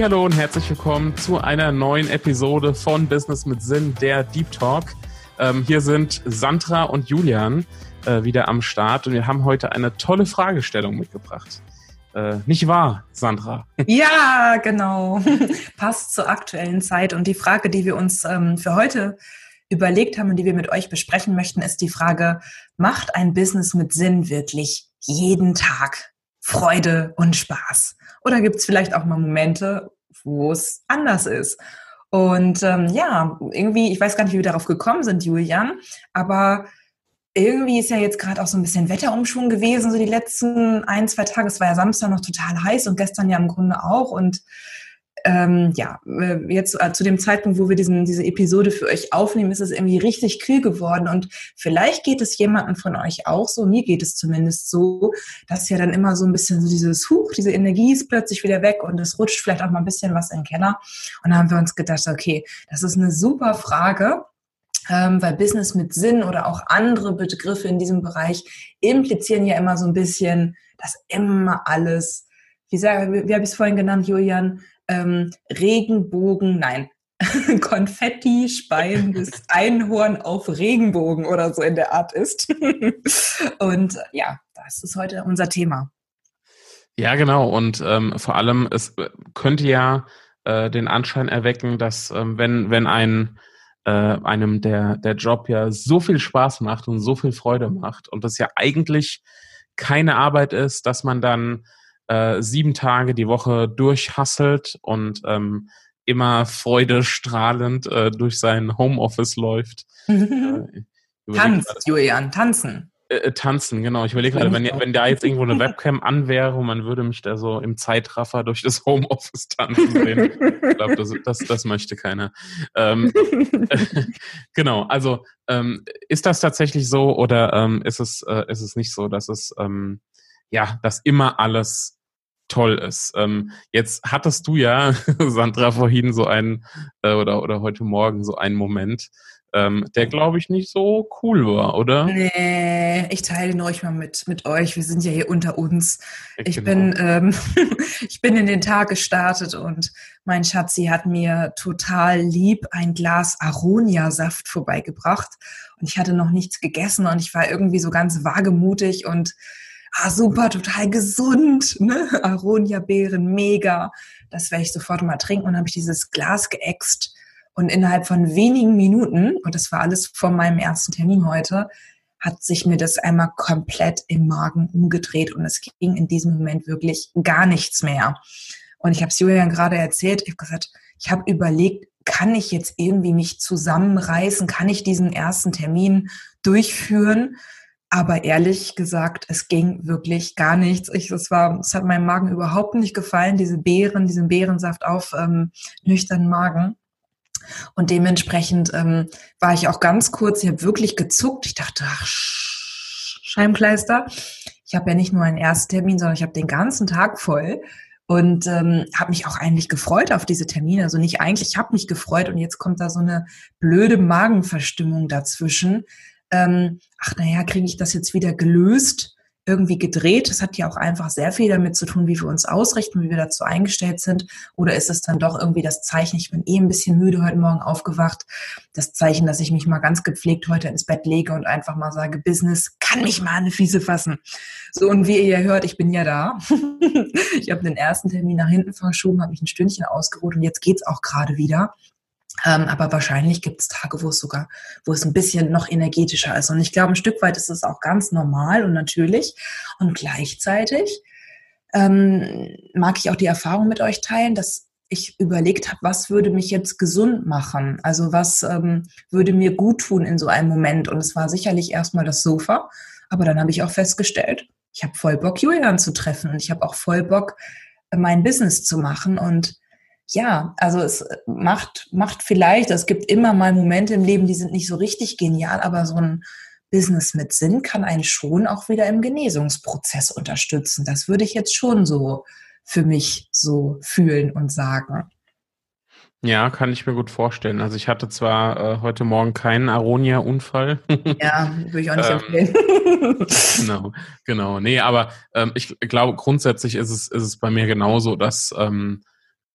Hallo und herzlich willkommen zu einer neuen Episode von Business mit Sinn, der Deep Talk. Ähm, hier sind Sandra und Julian äh, wieder am Start und wir haben heute eine tolle Fragestellung mitgebracht. Äh, nicht wahr, Sandra? Ja, genau. Passt zur aktuellen Zeit. Und die Frage, die wir uns ähm, für heute überlegt haben und die wir mit euch besprechen möchten, ist die Frage, macht ein Business mit Sinn wirklich jeden Tag Freude und Spaß? Oder gibt es vielleicht auch mal Momente, wo es anders ist? Und ähm, ja, irgendwie, ich weiß gar nicht, wie wir darauf gekommen sind, Julian, aber irgendwie ist ja jetzt gerade auch so ein bisschen Wetterumschwung gewesen, so die letzten ein, zwei Tage. Es war ja Samstag noch total heiß und gestern ja im Grunde auch. Und ähm, ja, äh, jetzt äh, zu dem Zeitpunkt, wo wir diesen, diese Episode für euch aufnehmen, ist es irgendwie richtig kühl geworden. Und vielleicht geht es jemandem von euch auch so, mir geht es zumindest so, dass ja dann immer so ein bisschen so dieses Huch, diese Energie ist plötzlich wieder weg und es rutscht vielleicht auch mal ein bisschen was in den Keller. Und da haben wir uns gedacht, okay, das ist eine super Frage. Ähm, weil Business mit Sinn oder auch andere Begriffe in diesem Bereich implizieren ja immer so ein bisschen, dass immer alles, wie, sag, wie, wie habe ich es vorhin genannt, Julian, ähm, Regenbogen, nein, Konfetti speiendes Einhorn auf Regenbogen oder so in der Art ist. Und ja, das ist heute unser Thema. Ja, genau. Und ähm, vor allem, es könnte ja äh, den Anschein erwecken, dass ähm, wenn, wenn ein äh, einem der, der Job ja so viel Spaß macht und so viel Freude macht und das ja eigentlich keine Arbeit ist, dass man dann äh, sieben Tage die Woche durchhasselt und ähm, immer freudestrahlend äh, durch sein Homeoffice läuft. äh, Tanzt, Julian, tanzen. Äh, äh, tanzen, genau. Ich überlege gerade, wenn, wenn da jetzt irgendwo eine Webcam an wäre und man würde mich da so im Zeitraffer durch das Homeoffice tanzen sehen. ich glaube, das, das, das möchte keiner. Ähm, genau, also ähm, ist das tatsächlich so oder ähm, ist, es, äh, ist es nicht so, dass es ähm, ja, dass immer alles toll ist. Ähm, jetzt hattest du ja, Sandra, vorhin so einen äh, oder, oder heute Morgen so einen Moment, ähm, der glaube ich nicht so cool war, oder? Nee, ich teile ihn euch mal mit, mit euch. Wir sind ja hier unter uns. Ich genau. bin, ähm, ich bin in den Tag gestartet und mein Schatzi hat mir total lieb ein Glas Aronia-Saft vorbeigebracht. Und ich hatte noch nichts gegessen und ich war irgendwie so ganz wagemutig und ah, super, total gesund, ne? Aronia-Beeren, mega. Das werde ich sofort mal trinken. Und habe ich dieses Glas geäxt. Und innerhalb von wenigen Minuten, und das war alles vor meinem ersten Termin heute, hat sich mir das einmal komplett im Magen umgedreht und es ging in diesem Moment wirklich gar nichts mehr. Und ich habe es Julian gerade erzählt, ich habe gesagt, ich habe überlegt, kann ich jetzt irgendwie mich zusammenreißen, kann ich diesen ersten Termin durchführen? Aber ehrlich gesagt, es ging wirklich gar nichts. Ich, es war, es hat meinem Magen überhaupt nicht gefallen, diese Beeren, diesen Beerensaft auf ähm, nüchternen Magen. Und dementsprechend ähm, war ich auch ganz kurz, ich habe wirklich gezuckt. Ich dachte, ach, Scheibenkleister. Ich habe ja nicht nur einen Ersttermin, sondern ich habe den ganzen Tag voll und ähm, habe mich auch eigentlich gefreut auf diese Termine. Also nicht eigentlich, ich habe mich gefreut und jetzt kommt da so eine blöde Magenverstimmung dazwischen ähm, ach naja, kriege ich das jetzt wieder gelöst, irgendwie gedreht. Das hat ja auch einfach sehr viel damit zu tun, wie wir uns ausrichten, wie wir dazu eingestellt sind. Oder ist es dann doch irgendwie das Zeichen, ich bin eh ein bisschen müde heute Morgen aufgewacht, das Zeichen, dass ich mich mal ganz gepflegt heute ins Bett lege und einfach mal sage, Business kann mich mal eine Fiese fassen. So, und wie ihr hört, ich bin ja da. ich habe den ersten Termin nach hinten verschoben, habe mich ein Stündchen ausgeruht und jetzt geht's auch gerade wieder. Ähm, aber wahrscheinlich gibt es Tage, wo es sogar, wo es ein bisschen noch energetischer ist. Und ich glaube, ein Stück weit ist es auch ganz normal und natürlich. Und gleichzeitig ähm, mag ich auch die Erfahrung mit euch teilen, dass ich überlegt habe, was würde mich jetzt gesund machen? Also was ähm, würde mir gut tun in so einem Moment? Und es war sicherlich erstmal das Sofa, aber dann habe ich auch festgestellt, ich habe voll Bock, Julian zu treffen und ich habe auch voll Bock, mein Business zu machen und ja, also es macht, macht vielleicht, es gibt immer mal Momente im Leben, die sind nicht so richtig genial, aber so ein Business mit Sinn kann einen schon auch wieder im Genesungsprozess unterstützen. Das würde ich jetzt schon so für mich so fühlen und sagen. Ja, kann ich mir gut vorstellen. Also ich hatte zwar äh, heute Morgen keinen Aronia-Unfall. Ja, würde ich auch nicht empfehlen. genau, genau. Nee, aber ähm, ich glaube, grundsätzlich ist es, ist es bei mir genauso, dass ähm,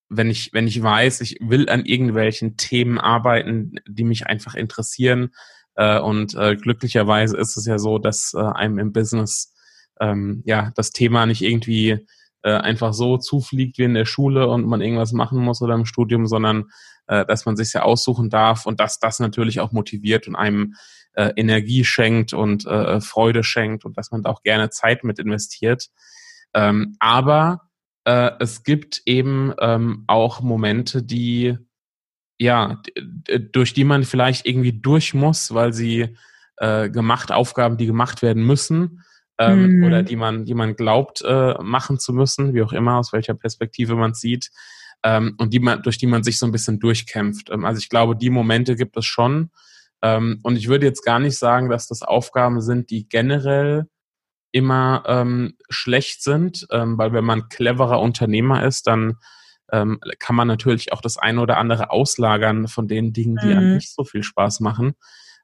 wenn ich, wenn ich weiß, ich will an irgendwelchen Themen arbeiten, die mich einfach interessieren. Äh, und äh, glücklicherweise ist es ja so, dass äh, einem im Business ähm, ja das Thema nicht irgendwie äh, einfach so zufliegt wie in der Schule und man irgendwas machen muss oder im Studium, sondern äh, dass man sich ja aussuchen darf und dass das natürlich auch motiviert und einem äh, Energie schenkt und äh, Freude schenkt und dass man da auch gerne Zeit mit investiert. Ähm, aber äh, es gibt eben ähm, auch Momente, die ja, durch die man vielleicht irgendwie durch muss, weil sie äh, gemacht, Aufgaben, die gemacht werden müssen, ähm, mhm. oder die man, die man glaubt, äh, machen zu müssen, wie auch immer, aus welcher Perspektive man sieht, ähm, und die man, durch die man sich so ein bisschen durchkämpft. Ähm, also ich glaube, die Momente gibt es schon. Ähm, und ich würde jetzt gar nicht sagen, dass das Aufgaben sind, die generell immer ähm, schlecht sind, ähm, weil wenn man cleverer Unternehmer ist, dann ähm, kann man natürlich auch das eine oder andere auslagern von den Dingen, die mhm. einem nicht so viel Spaß machen.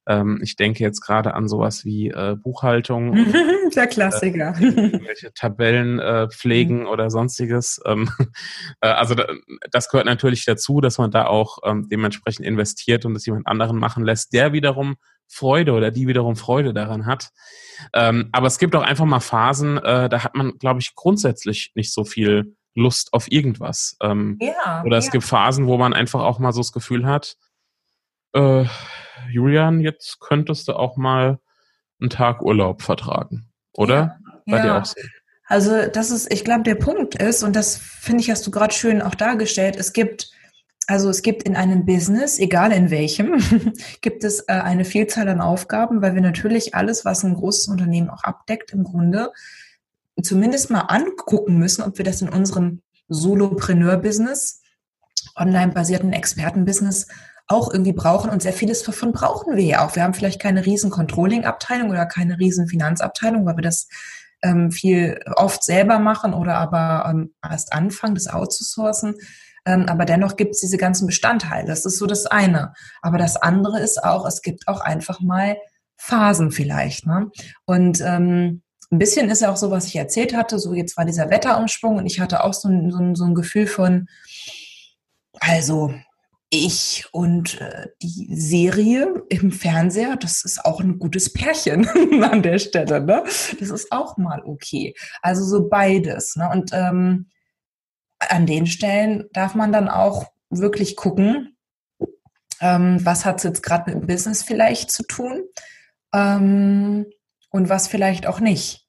Ähm, ich denke jetzt gerade an sowas wie äh, Buchhaltung. Der Klassiker. Äh, welche Tabellen äh, pflegen mhm. oder sonstiges. Ähm, äh, also da, das gehört natürlich dazu, dass man da auch ähm, dementsprechend investiert und es jemand anderen machen lässt, der wiederum Freude oder die wiederum Freude daran hat. Ähm, aber es gibt auch einfach mal Phasen, äh, da hat man, glaube ich, grundsätzlich nicht so viel Lust auf irgendwas. Ähm, ja, oder es ja. gibt Phasen, wo man einfach auch mal so das Gefühl hat, äh, Julian, jetzt könntest du auch mal einen Tag Urlaub vertragen, oder? Ja, Bei dir auch so. Also das ist, ich glaube, der Punkt ist, und das finde ich, hast du gerade schön auch dargestellt, es gibt also es gibt in einem Business, egal in welchem, gibt es äh, eine Vielzahl an Aufgaben, weil wir natürlich alles, was ein großes Unternehmen auch abdeckt, im Grunde zumindest mal angucken müssen, ob wir das in unserem Solopreneur-Business, online-basierten Experten-Business auch irgendwie brauchen. Und sehr vieles davon brauchen wir ja auch. Wir haben vielleicht keine riesen Controlling-Abteilung oder keine riesen Finanzabteilung, weil wir das ähm, viel oft selber machen oder aber ähm, erst anfangen, das outzusourcen. Ähm, aber dennoch gibt es diese ganzen Bestandteile. Das ist so das eine. Aber das andere ist auch, es gibt auch einfach mal Phasen vielleicht. Ne? Und ähm, ein bisschen ist ja auch so, was ich erzählt hatte. So jetzt war dieser Wetterumschwung und ich hatte auch so ein, so ein, so ein Gefühl von, also ich und äh, die Serie im Fernseher, das ist auch ein gutes Pärchen an der Stelle. Ne? Das ist auch mal okay. Also so beides. Ne? Und ähm, an den Stellen darf man dann auch wirklich gucken, ähm, was hat es jetzt gerade mit dem Business vielleicht zu tun ähm, und was vielleicht auch nicht.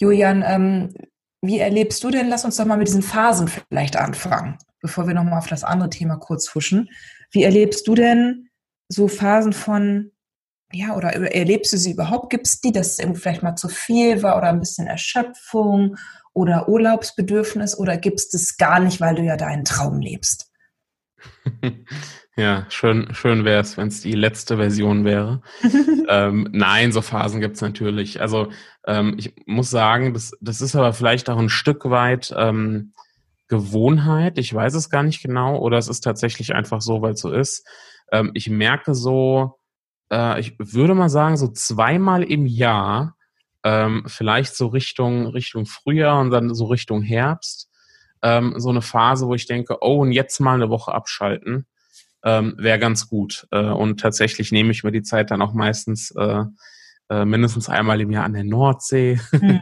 Julian, ähm, wie erlebst du denn, lass uns doch mal mit diesen Phasen vielleicht anfangen, bevor wir nochmal auf das andere Thema kurz huschen. Wie erlebst du denn so Phasen von, ja, oder erlebst du sie überhaupt? Gibt es die, dass es irgendwie vielleicht mal zu viel war oder ein bisschen Erschöpfung oder Urlaubsbedürfnis oder gibt es das gar nicht, weil du ja deinen Traum lebst? Ja, schön, schön wäre es, wenn es die letzte Version wäre. ähm, nein, so Phasen gibt es natürlich. Also ähm, ich muss sagen, das, das ist aber vielleicht auch ein Stück weit ähm, Gewohnheit. Ich weiß es gar nicht genau. Oder es ist tatsächlich einfach so, weil es so ist. Ähm, ich merke so, äh, ich würde mal sagen, so zweimal im Jahr ähm, vielleicht so Richtung, Richtung Frühjahr und dann so Richtung Herbst, ähm, so eine Phase, wo ich denke, oh, und jetzt mal eine Woche abschalten, ähm, wäre ganz gut. Äh, und tatsächlich nehme ich mir die Zeit dann auch meistens äh, äh, mindestens einmal im Jahr an der Nordsee mhm.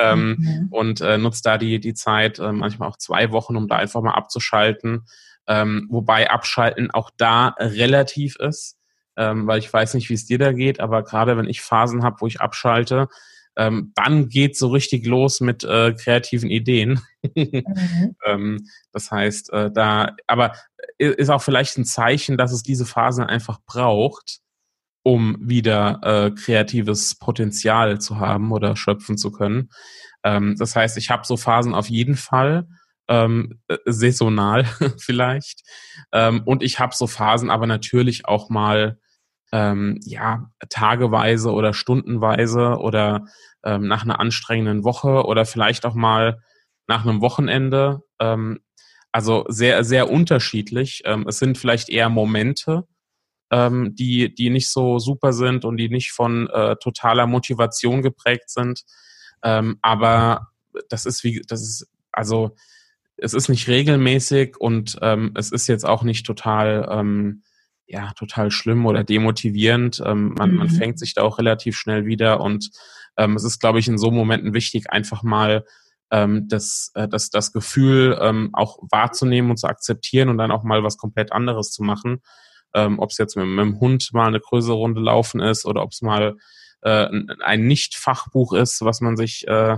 ähm, mhm. und äh, nutze da die, die Zeit, äh, manchmal auch zwei Wochen, um da einfach mal abzuschalten. Ähm, wobei Abschalten auch da relativ ist, ähm, weil ich weiß nicht, wie es dir da geht, aber gerade wenn ich Phasen habe, wo ich abschalte, ähm, dann geht so richtig los mit äh, kreativen Ideen. mhm. ähm, das heißt, äh, da, aber ist auch vielleicht ein Zeichen, dass es diese Phasen einfach braucht, um wieder äh, kreatives Potenzial zu haben oder schöpfen zu können. Ähm, das heißt, ich habe so Phasen auf jeden Fall, ähm, äh, saisonal vielleicht. Ähm, und ich habe so Phasen aber natürlich auch mal ähm, ja, tageweise oder stundenweise oder ähm, nach einer anstrengenden Woche oder vielleicht auch mal nach einem Wochenende. Ähm, also sehr, sehr unterschiedlich. Ähm, es sind vielleicht eher Momente, ähm, die, die nicht so super sind und die nicht von äh, totaler Motivation geprägt sind. Ähm, aber das ist wie, das ist, also es ist nicht regelmäßig und ähm, es ist jetzt auch nicht total, ähm, ja, total schlimm oder demotivierend. Ähm, man, mhm. man fängt sich da auch relativ schnell wieder und ähm, es ist, glaube ich, in so Momenten wichtig, einfach mal ähm, das, äh, das, das Gefühl ähm, auch wahrzunehmen und zu akzeptieren und dann auch mal was komplett anderes zu machen. Ähm, ob es jetzt mit, mit dem Hund mal eine größere Runde laufen ist oder ob es mal äh, ein Nicht-Fachbuch ist, was man sich äh,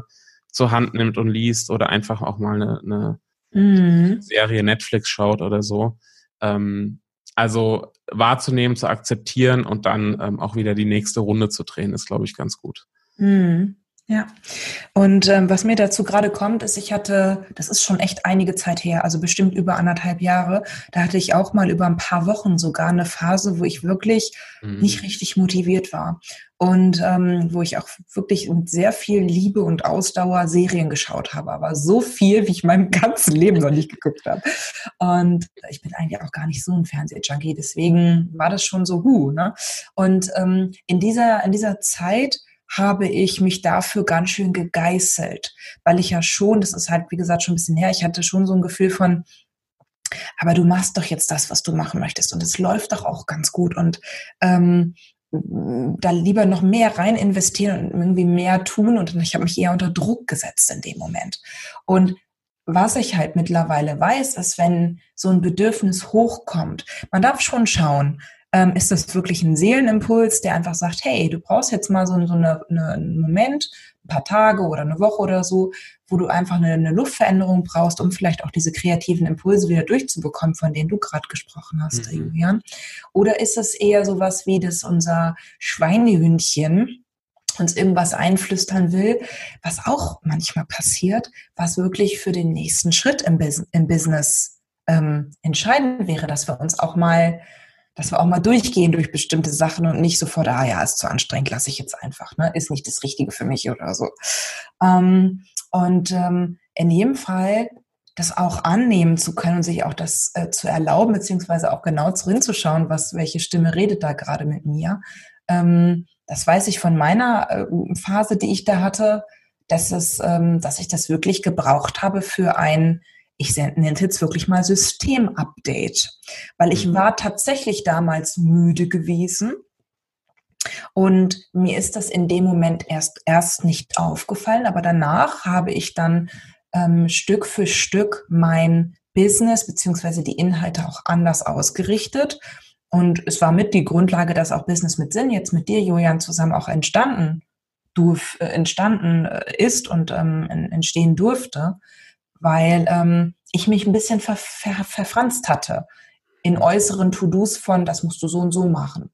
zur Hand nimmt und liest oder einfach auch mal eine, eine mhm. Serie Netflix schaut oder so. Ähm, also wahrzunehmen, zu akzeptieren und dann ähm, auch wieder die nächste Runde zu drehen, ist, glaube ich, ganz gut. Mhm. Ja, und ähm, was mir dazu gerade kommt, ist, ich hatte, das ist schon echt einige Zeit her, also bestimmt über anderthalb Jahre, da hatte ich auch mal über ein paar Wochen sogar eine Phase, wo ich wirklich mhm. nicht richtig motiviert war und ähm, wo ich auch wirklich mit sehr viel Liebe und Ausdauer Serien geschaut habe, aber so viel, wie ich meinem ganzen Leben noch nicht geguckt habe. Und ich bin eigentlich auch gar nicht so ein Fernsehjunkie, deswegen war das schon so hu. Ne? Und ähm, in dieser in dieser Zeit habe ich mich dafür ganz schön gegeißelt, weil ich ja schon, das ist halt, wie gesagt, schon ein bisschen her, ich hatte schon so ein Gefühl von, aber du machst doch jetzt das, was du machen möchtest und es läuft doch auch ganz gut und ähm, da lieber noch mehr rein investieren und irgendwie mehr tun und ich habe mich eher unter Druck gesetzt in dem Moment. Und was ich halt mittlerweile weiß, ist, wenn so ein Bedürfnis hochkommt, man darf schon schauen, ähm, ist das wirklich ein Seelenimpuls, der einfach sagt, hey, du brauchst jetzt mal so, so eine, eine, einen Moment, ein paar Tage oder eine Woche oder so, wo du einfach eine, eine, Luftveränderung brauchst, um vielleicht auch diese kreativen Impulse wieder durchzubekommen, von denen du gerade gesprochen hast, mhm. Julian? Oder ist es eher sowas wie, dass unser Schweinehündchen uns irgendwas einflüstern will, was auch manchmal passiert, was wirklich für den nächsten Schritt im, Bus im Business ähm, entscheidend wäre, dass wir uns auch mal dass wir auch mal durchgehen durch bestimmte Sachen und nicht sofort, ah ja, ist zu anstrengend, lasse ich jetzt einfach, ne? ist nicht das Richtige für mich oder so. Ähm, und ähm, in jedem Fall das auch annehmen zu können und sich auch das äh, zu erlauben, beziehungsweise auch genau zu zu was, welche Stimme redet da gerade mit mir. Ähm, das weiß ich von meiner äh, Phase, die ich da hatte, dass es, ähm, dass ich das wirklich gebraucht habe für ein ich nenne es jetzt wirklich mal Systemupdate, weil ich mhm. war tatsächlich damals müde gewesen und mir ist das in dem Moment erst, erst nicht aufgefallen, aber danach habe ich dann ähm, Stück für Stück mein Business beziehungsweise die Inhalte auch anders ausgerichtet. Und es war mit die Grundlage, dass auch Business mit Sinn jetzt mit dir, Julian, zusammen auch entstanden, durf, äh, entstanden äh, ist und ähm, entstehen durfte weil ähm, ich mich ein bisschen ver ver verfranst hatte in äußeren To-Dos von, das musst du so und so machen.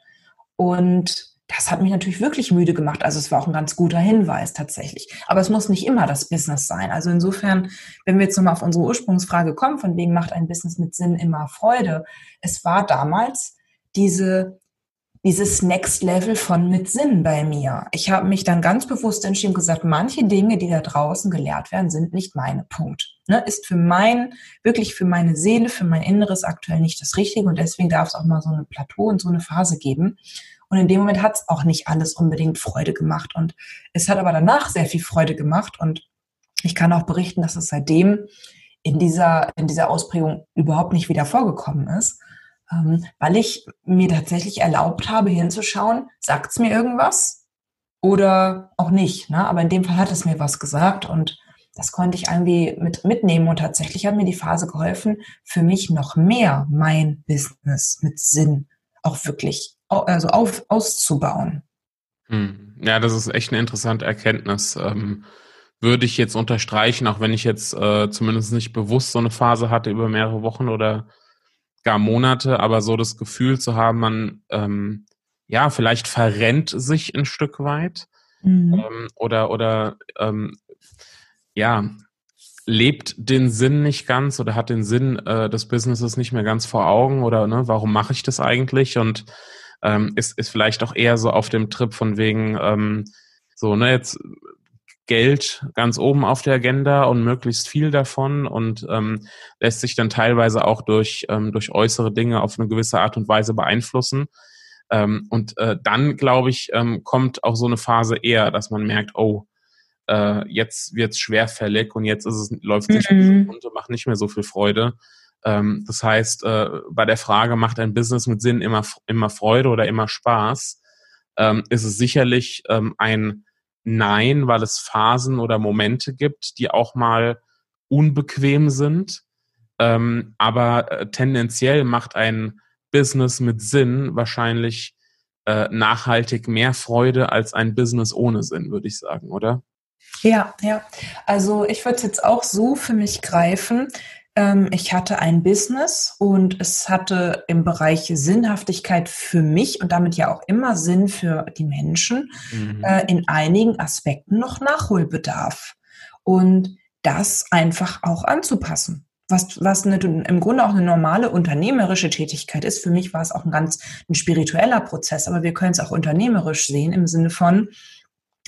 Und das hat mich natürlich wirklich müde gemacht. Also es war auch ein ganz guter Hinweis tatsächlich. Aber es muss nicht immer das Business sein. Also insofern, wenn wir jetzt nochmal auf unsere Ursprungsfrage kommen, von wem macht ein Business mit Sinn immer Freude? Es war damals diese dieses Next Level von mit Sinn bei mir. Ich habe mich dann ganz bewusst entschieden gesagt, manche Dinge, die da draußen gelehrt werden, sind nicht meine Punkt. Ne, ist für mein, wirklich für meine Seele, für mein Inneres aktuell nicht das Richtige und deswegen darf es auch mal so eine Plateau und so eine Phase geben. Und in dem Moment hat es auch nicht alles unbedingt Freude gemacht. Und es hat aber danach sehr viel Freude gemacht. Und ich kann auch berichten, dass es seitdem in dieser, in dieser Ausprägung überhaupt nicht wieder vorgekommen ist weil ich mir tatsächlich erlaubt habe, hinzuschauen, sagt es mir irgendwas oder auch nicht. Ne? Aber in dem Fall hat es mir was gesagt und das konnte ich irgendwie mit, mitnehmen und tatsächlich hat mir die Phase geholfen, für mich noch mehr mein Business mit Sinn auch wirklich also auf, auszubauen. Hm. Ja, das ist echt eine interessante Erkenntnis. Ähm, würde ich jetzt unterstreichen, auch wenn ich jetzt äh, zumindest nicht bewusst so eine Phase hatte über mehrere Wochen oder gar Monate, aber so das Gefühl zu haben, man ähm, ja vielleicht verrennt sich ein Stück weit mhm. ähm, oder oder ähm, ja lebt den Sinn nicht ganz oder hat den Sinn äh, des Businesses nicht mehr ganz vor Augen oder ne, warum mache ich das eigentlich und ähm, ist, ist vielleicht auch eher so auf dem Trip von wegen ähm, so, ne, jetzt Geld ganz oben auf der Agenda und möglichst viel davon und ähm, lässt sich dann teilweise auch durch, ähm, durch äußere Dinge auf eine gewisse Art und Weise beeinflussen. Ähm, und äh, dann, glaube ich, ähm, kommt auch so eine Phase eher, dass man merkt, oh, äh, jetzt wird's schwerfällig und jetzt ist es, läuft nicht mhm. und macht nicht mehr so viel Freude. Ähm, das heißt, äh, bei der Frage, macht ein Business mit Sinn immer, immer Freude oder immer Spaß, ähm, ist es sicherlich ähm, ein Nein, weil es Phasen oder Momente gibt, die auch mal unbequem sind. Ähm, aber äh, tendenziell macht ein Business mit Sinn wahrscheinlich äh, nachhaltig mehr Freude als ein Business ohne Sinn, würde ich sagen, oder? Ja, ja. Also ich würde jetzt auch so für mich greifen. Ähm, ich hatte ein Business und es hatte im Bereich Sinnhaftigkeit für mich und damit ja auch immer Sinn für die Menschen mhm. äh, in einigen Aspekten noch Nachholbedarf. Und das einfach auch anzupassen was, was eine, im Grunde auch eine normale unternehmerische Tätigkeit ist. Für mich war es auch ein ganz ein spiritueller Prozess, aber wir können es auch unternehmerisch sehen im Sinne von,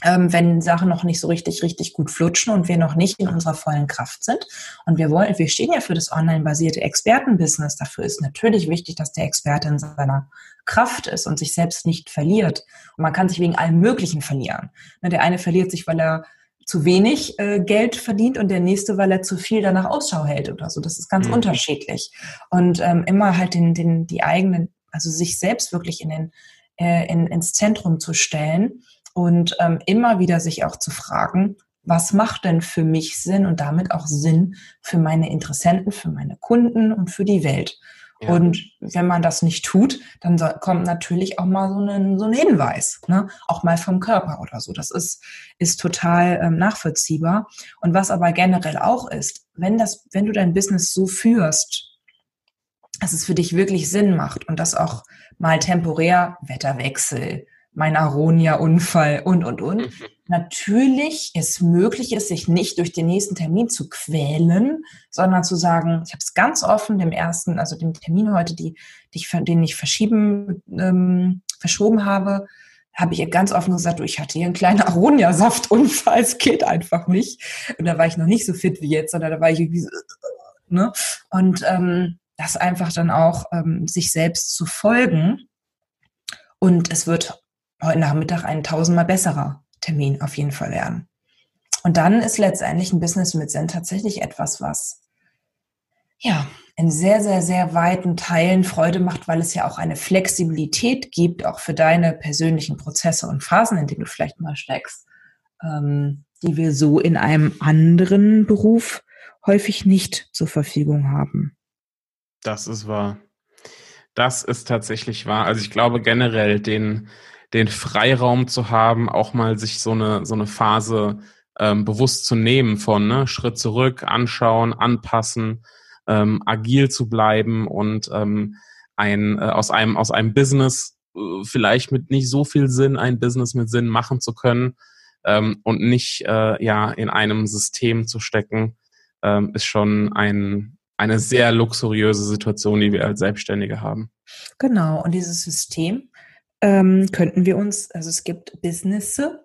ähm, wenn Sachen noch nicht so richtig, richtig gut flutschen und wir noch nicht in unserer vollen Kraft sind. Und wir wollen, wir stehen ja für das online-basierte Expertenbusiness. Dafür ist natürlich wichtig, dass der Experte in seiner Kraft ist und sich selbst nicht verliert. Und man kann sich wegen allem Möglichen verlieren. Ne, der eine verliert sich, weil er zu wenig äh, Geld verdient und der nächste, weil er zu viel danach Ausschau hält oder so. Das ist ganz mhm. unterschiedlich. Und ähm, immer halt den, den, die eigenen, also sich selbst wirklich in den, äh, in, ins Zentrum zu stellen und ähm, immer wieder sich auch zu fragen, was macht denn für mich Sinn und damit auch Sinn für meine Interessenten, für meine Kunden und für die Welt. Und wenn man das nicht tut, dann so, kommt natürlich auch mal so ein, so ein Hinweis, ne? auch mal vom Körper oder so. Das ist, ist total ähm, nachvollziehbar. Und was aber generell auch ist, wenn, das, wenn du dein Business so führst, dass es für dich wirklich Sinn macht und das auch mal temporär Wetterwechsel, mein Aronia-Unfall und, und, und. Mhm. Natürlich ist möglich, es sich nicht durch den nächsten Termin zu quälen, sondern zu sagen, ich habe es ganz offen dem ersten, also dem Termin heute, die, die ich, den ich verschieben, ähm, verschoben habe, habe ich ihr ganz offen gesagt, du, ich hatte hier einen kleinen Aronia-Saftunfall, es geht einfach nicht. Und da war ich noch nicht so fit wie jetzt, sondern da war ich irgendwie so, ne? Und ähm, das einfach dann auch ähm, sich selbst zu folgen. Und es wird heute Nachmittag ein tausendmal besserer Termin auf jeden Fall werden. Und dann ist letztendlich ein Business mit Zen tatsächlich etwas, was ja in sehr, sehr, sehr weiten Teilen Freude macht, weil es ja auch eine Flexibilität gibt, auch für deine persönlichen Prozesse und Phasen, in denen du vielleicht mal steckst, ähm, die wir so in einem anderen Beruf häufig nicht zur Verfügung haben. Das ist wahr. Das ist tatsächlich wahr. Also ich glaube generell den den Freiraum zu haben, auch mal sich so eine, so eine Phase ähm, bewusst zu nehmen von ne? Schritt zurück, anschauen, anpassen, ähm, agil zu bleiben und ähm, ein, äh, aus, einem, aus einem Business äh, vielleicht mit nicht so viel Sinn ein Business mit Sinn machen zu können ähm, und nicht äh, ja in einem System zu stecken, ähm, ist schon ein, eine sehr luxuriöse Situation, die wir als Selbstständige haben. Genau, und dieses System ähm, könnten wir uns, also es gibt Businesse,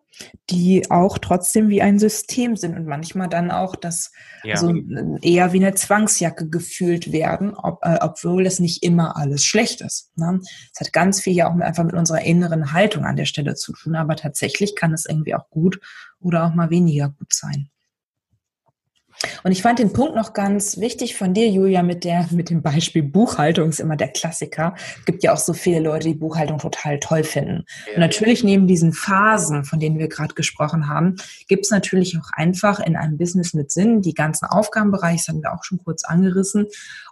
die auch trotzdem wie ein System sind und manchmal dann auch das ja. also eher wie eine Zwangsjacke gefühlt werden, ob, äh, obwohl das nicht immer alles schlecht ist. Ne? Es hat ganz viel ja auch einfach mit unserer inneren Haltung an der Stelle zu tun, aber tatsächlich kann es irgendwie auch gut oder auch mal weniger gut sein. Und ich fand den Punkt noch ganz wichtig von dir, Julia, mit der, mit dem Beispiel Buchhaltung ist immer der Klassiker. Es gibt ja auch so viele Leute, die Buchhaltung total toll finden. Ja. Und natürlich neben diesen Phasen, von denen wir gerade gesprochen haben, gibt es natürlich auch einfach in einem Business mit Sinn die ganzen Aufgabenbereiche, das haben wir auch schon kurz angerissen.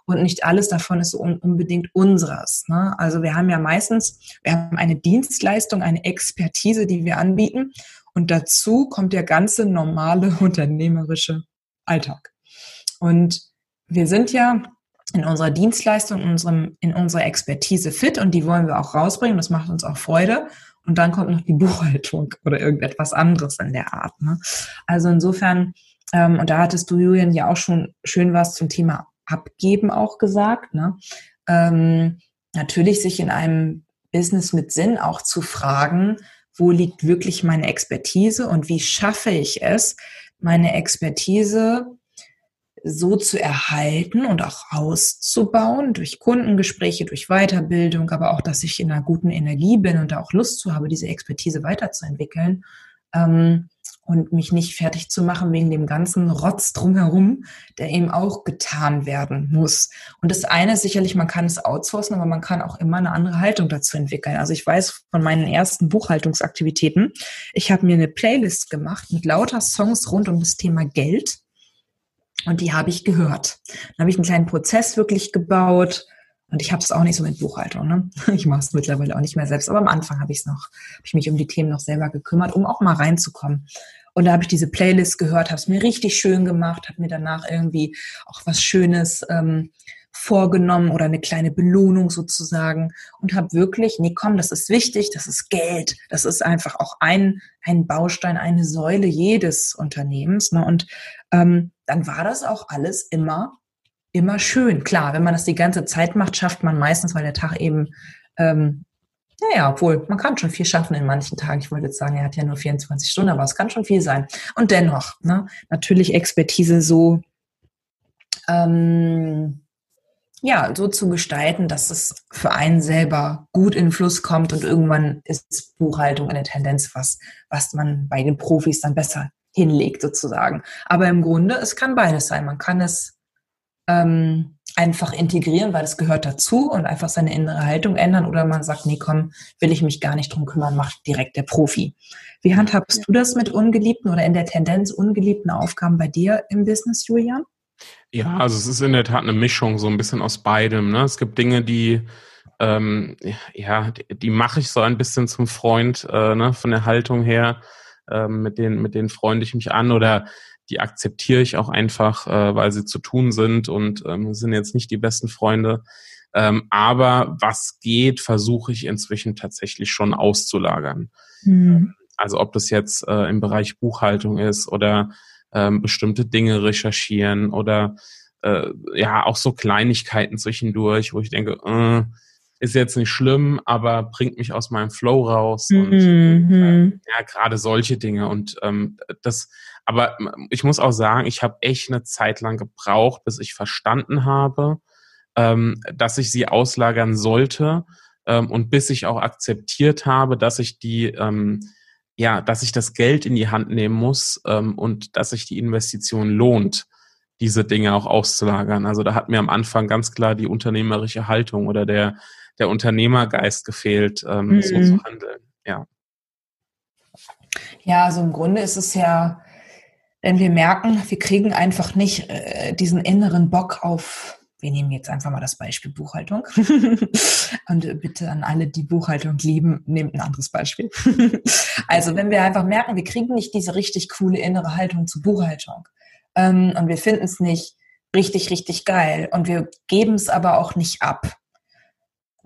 Und nicht alles davon ist so un unbedingt unseres. Ne? Also wir haben ja meistens, wir haben eine Dienstleistung, eine Expertise, die wir anbieten. Und dazu kommt der ganze normale unternehmerische Alltag. Und wir sind ja in unserer Dienstleistung, in, unserem, in unserer Expertise fit und die wollen wir auch rausbringen. Das macht uns auch Freude. Und dann kommt noch die Buchhaltung oder irgendetwas anderes in der Art. Ne? Also insofern, ähm, und da hattest du, Julian, ja auch schon schön was zum Thema Abgeben auch gesagt. Ne? Ähm, natürlich sich in einem Business mit Sinn auch zu fragen, wo liegt wirklich meine Expertise und wie schaffe ich es, meine Expertise so zu erhalten und auch auszubauen durch Kundengespräche, durch Weiterbildung, aber auch, dass ich in einer guten Energie bin und da auch Lust zu habe, diese Expertise weiterzuentwickeln, ähm, und mich nicht fertig zu machen wegen dem ganzen Rotz drumherum, der eben auch getan werden muss. Und das eine ist sicherlich, man kann es outsourcen, aber man kann auch immer eine andere Haltung dazu entwickeln. Also ich weiß von meinen ersten Buchhaltungsaktivitäten, ich habe mir eine Playlist gemacht mit lauter Songs rund um das Thema Geld und die habe ich gehört. Dann habe ich einen kleinen Prozess wirklich gebaut, und ich habe es auch nicht so mit Buchhaltung. Ne? Ich mache es mittlerweile auch nicht mehr selbst. Aber am Anfang habe ich es noch, habe ich mich um die Themen noch selber gekümmert, um auch mal reinzukommen. Und da habe ich diese Playlist gehört, habe es mir richtig schön gemacht, habe mir danach irgendwie auch was Schönes ähm, vorgenommen oder eine kleine Belohnung sozusagen und habe wirklich, nee, komm, das ist wichtig, das ist Geld, das ist einfach auch ein, ein Baustein, eine Säule jedes Unternehmens. Ne? Und ähm, dann war das auch alles immer, immer schön. Klar, wenn man das die ganze Zeit macht, schafft man meistens, weil der Tag eben ähm, naja, obwohl, man kann schon viel schaffen in manchen Tagen. Ich wollte jetzt sagen, er hat ja nur 24 Stunden, aber es kann schon viel sein. Und dennoch, ne, natürlich Expertise so, ähm, ja, so zu gestalten, dass es für einen selber gut in den Fluss kommt und irgendwann ist Buchhaltung eine Tendenz, was, was man bei den Profis dann besser hinlegt sozusagen. Aber im Grunde, es kann beides sein. Man kann es ähm, einfach integrieren, weil es gehört dazu und einfach seine innere Haltung ändern oder man sagt, nee, komm, will ich mich gar nicht drum kümmern, macht direkt der Profi. Wie handhabst du das mit ungeliebten oder in der Tendenz ungeliebten Aufgaben bei dir im Business, Julian? Ja, also es ist in der Tat eine Mischung, so ein bisschen aus beidem. Ne? Es gibt Dinge, die ähm, ja, die, die mache ich so ein bisschen zum Freund äh, ne, von der Haltung her. Ähm, mit denen, mit denen freunde ich mich an oder die akzeptiere ich auch einfach, äh, weil sie zu tun sind und ähm, sind jetzt nicht die besten Freunde. Ähm, aber was geht, versuche ich inzwischen tatsächlich schon auszulagern. Mhm. Also ob das jetzt äh, im Bereich Buchhaltung ist oder ähm, bestimmte Dinge recherchieren oder äh, ja auch so Kleinigkeiten zwischendurch, wo ich denke, äh, ist jetzt nicht schlimm, aber bringt mich aus meinem Flow raus und mhm. äh, ja gerade solche Dinge und ähm, das aber ich muss auch sagen, ich habe echt eine Zeit lang gebraucht, bis ich verstanden habe, ähm, dass ich sie auslagern sollte ähm, und bis ich auch akzeptiert habe, dass ich die, ähm, ja, dass ich das Geld in die Hand nehmen muss ähm, und dass sich die Investition lohnt, diese Dinge auch auszulagern. Also da hat mir am Anfang ganz klar die unternehmerische Haltung oder der, der Unternehmergeist gefehlt, ähm, mhm. so zu handeln. Ja. Ja, also im Grunde ist es ja denn wir merken, wir kriegen einfach nicht äh, diesen inneren Bock auf, wir nehmen jetzt einfach mal das Beispiel Buchhaltung. Und bitte an alle, die Buchhaltung lieben, nehmt ein anderes Beispiel. also wenn wir einfach merken, wir kriegen nicht diese richtig coole innere Haltung zur Buchhaltung ähm, und wir finden es nicht richtig, richtig geil und wir geben es aber auch nicht ab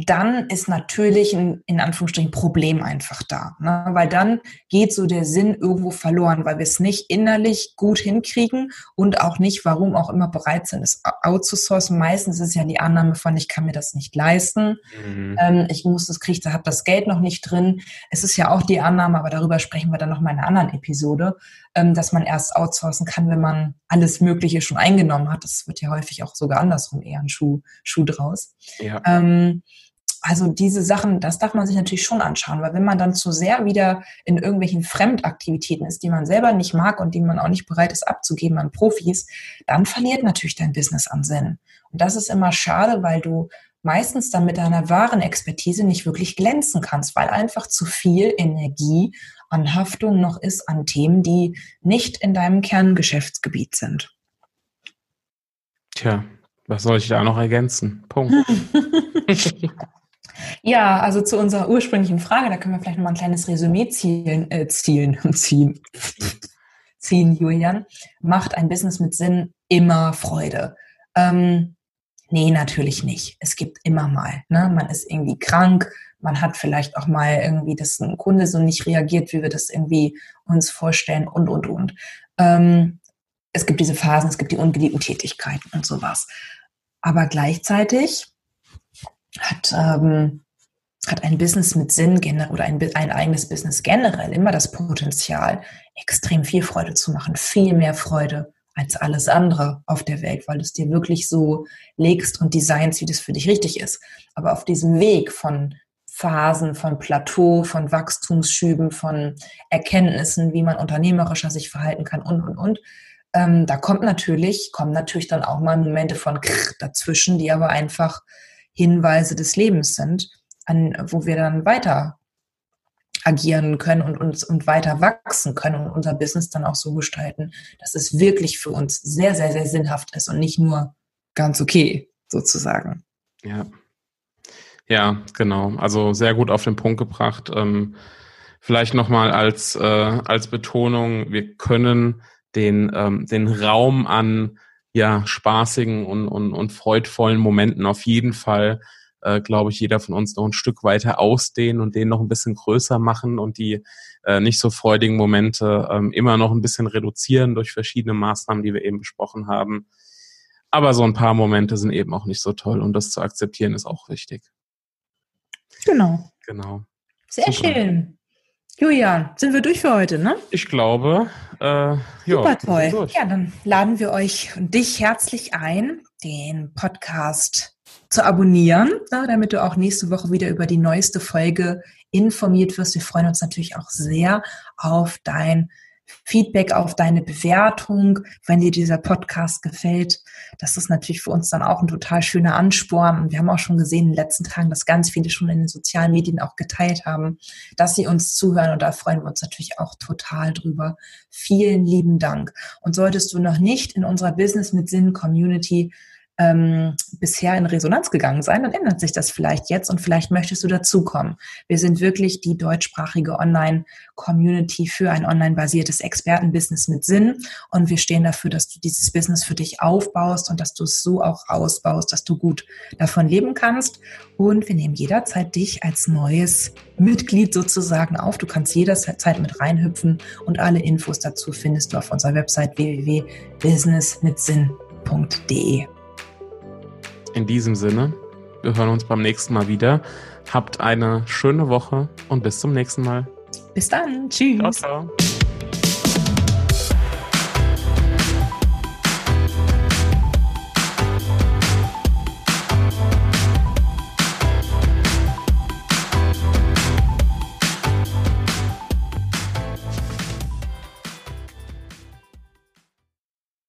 dann ist natürlich ein, in Anführungsstrichen, Problem einfach da. Ne? Weil dann geht so der Sinn irgendwo verloren, weil wir es nicht innerlich gut hinkriegen und auch nicht, warum auch immer bereit sind, es outzusourcen. Meistens ist ja die Annahme von, ich kann mir das nicht leisten, mhm. ähm, ich muss das kriegen, da habe das Geld noch nicht drin. Es ist ja auch die Annahme, aber darüber sprechen wir dann noch mal in einer anderen Episode, ähm, dass man erst outsourcen kann, wenn man alles Mögliche schon eingenommen hat. Das wird ja häufig auch sogar andersrum eher ein Schuh, Schuh draus. Ja. Ähm, also diese Sachen, das darf man sich natürlich schon anschauen, weil wenn man dann zu sehr wieder in irgendwelchen Fremdaktivitäten ist, die man selber nicht mag und die man auch nicht bereit ist abzugeben an Profis, dann verliert natürlich dein Business an Sinn. Und das ist immer schade, weil du meistens dann mit deiner wahren Expertise nicht wirklich glänzen kannst, weil einfach zu viel Energie an Haftung noch ist an Themen, die nicht in deinem Kerngeschäftsgebiet sind. Tja, was soll ich da noch ergänzen? Punkt. Ja, also zu unserer ursprünglichen Frage, da können wir vielleicht noch mal ein kleines Resümee zielen, äh, zielen, ziehen, ziehen, Julian. Macht ein Business mit Sinn immer Freude? Ähm, nee, natürlich nicht. Es gibt immer mal, ne? man ist irgendwie krank, man hat vielleicht auch mal irgendwie, dass ein Kunde so nicht reagiert, wie wir das irgendwie uns vorstellen und, und, und. Ähm, es gibt diese Phasen, es gibt die ungeliebten Tätigkeiten und sowas. Aber gleichzeitig hat, ähm, hat ein Business mit Sinn oder ein, ein eigenes Business generell immer das Potenzial, extrem viel Freude zu machen, viel mehr Freude als alles andere auf der Welt, weil du es dir wirklich so legst und designst, wie das für dich richtig ist. Aber auf diesem Weg von Phasen von Plateau, von Wachstumsschüben, von Erkenntnissen, wie man unternehmerischer sich verhalten kann und, und, und. Ähm, da kommt natürlich, kommen natürlich dann auch mal Momente von Krr dazwischen, die aber einfach Hinweise des Lebens sind, an, wo wir dann weiter agieren können und uns und weiter wachsen können und unser Business dann auch so gestalten, dass es wirklich für uns sehr, sehr, sehr sinnhaft ist und nicht nur ganz okay, sozusagen. Ja. Ja, genau. Also sehr gut auf den Punkt gebracht. Ähm, vielleicht nochmal als, äh, als Betonung, wir können den, ähm, den Raum an ja, spaßigen und, und, und freudvollen Momenten auf jeden Fall äh, glaube ich, jeder von uns noch ein Stück weiter ausdehnen und den noch ein bisschen größer machen und die äh, nicht so freudigen Momente ähm, immer noch ein bisschen reduzieren durch verschiedene Maßnahmen, die wir eben besprochen haben. Aber so ein paar Momente sind eben auch nicht so toll und das zu akzeptieren ist auch wichtig. Genau. Genau. Sehr Super. schön. Julian, sind wir durch für heute, ne? Ich glaube, äh, ja. Super toll. Ja, dann laden wir euch und dich herzlich ein, den Podcast zu abonnieren, na, damit du auch nächste Woche wieder über die neueste Folge informiert wirst. Wir freuen uns natürlich auch sehr auf dein Feedback, auf deine Bewertung, wenn dir dieser Podcast gefällt. Das ist natürlich für uns dann auch ein total schöner Ansporn. Und wir haben auch schon gesehen in den letzten Tagen, dass ganz viele schon in den sozialen Medien auch geteilt haben, dass sie uns zuhören. Und da freuen wir uns natürlich auch total drüber. Vielen lieben Dank. Und solltest du noch nicht in unserer Business mit Sinn Community ähm, bisher in Resonanz gegangen sein, dann ändert sich das vielleicht jetzt und vielleicht möchtest du dazukommen. Wir sind wirklich die deutschsprachige Online-Community für ein online-basiertes Expertenbusiness mit Sinn und wir stehen dafür, dass du dieses Business für dich aufbaust und dass du es so auch ausbaust, dass du gut davon leben kannst. Und wir nehmen jederzeit dich als neues Mitglied sozusagen auf. Du kannst jederzeit mit reinhüpfen und alle Infos dazu findest du auf unserer Website www.businessmitsinn.de. In diesem Sinne, wir hören uns beim nächsten Mal wieder. Habt eine schöne Woche und bis zum nächsten Mal. Bis dann. Tschüss. Ciao, ciao.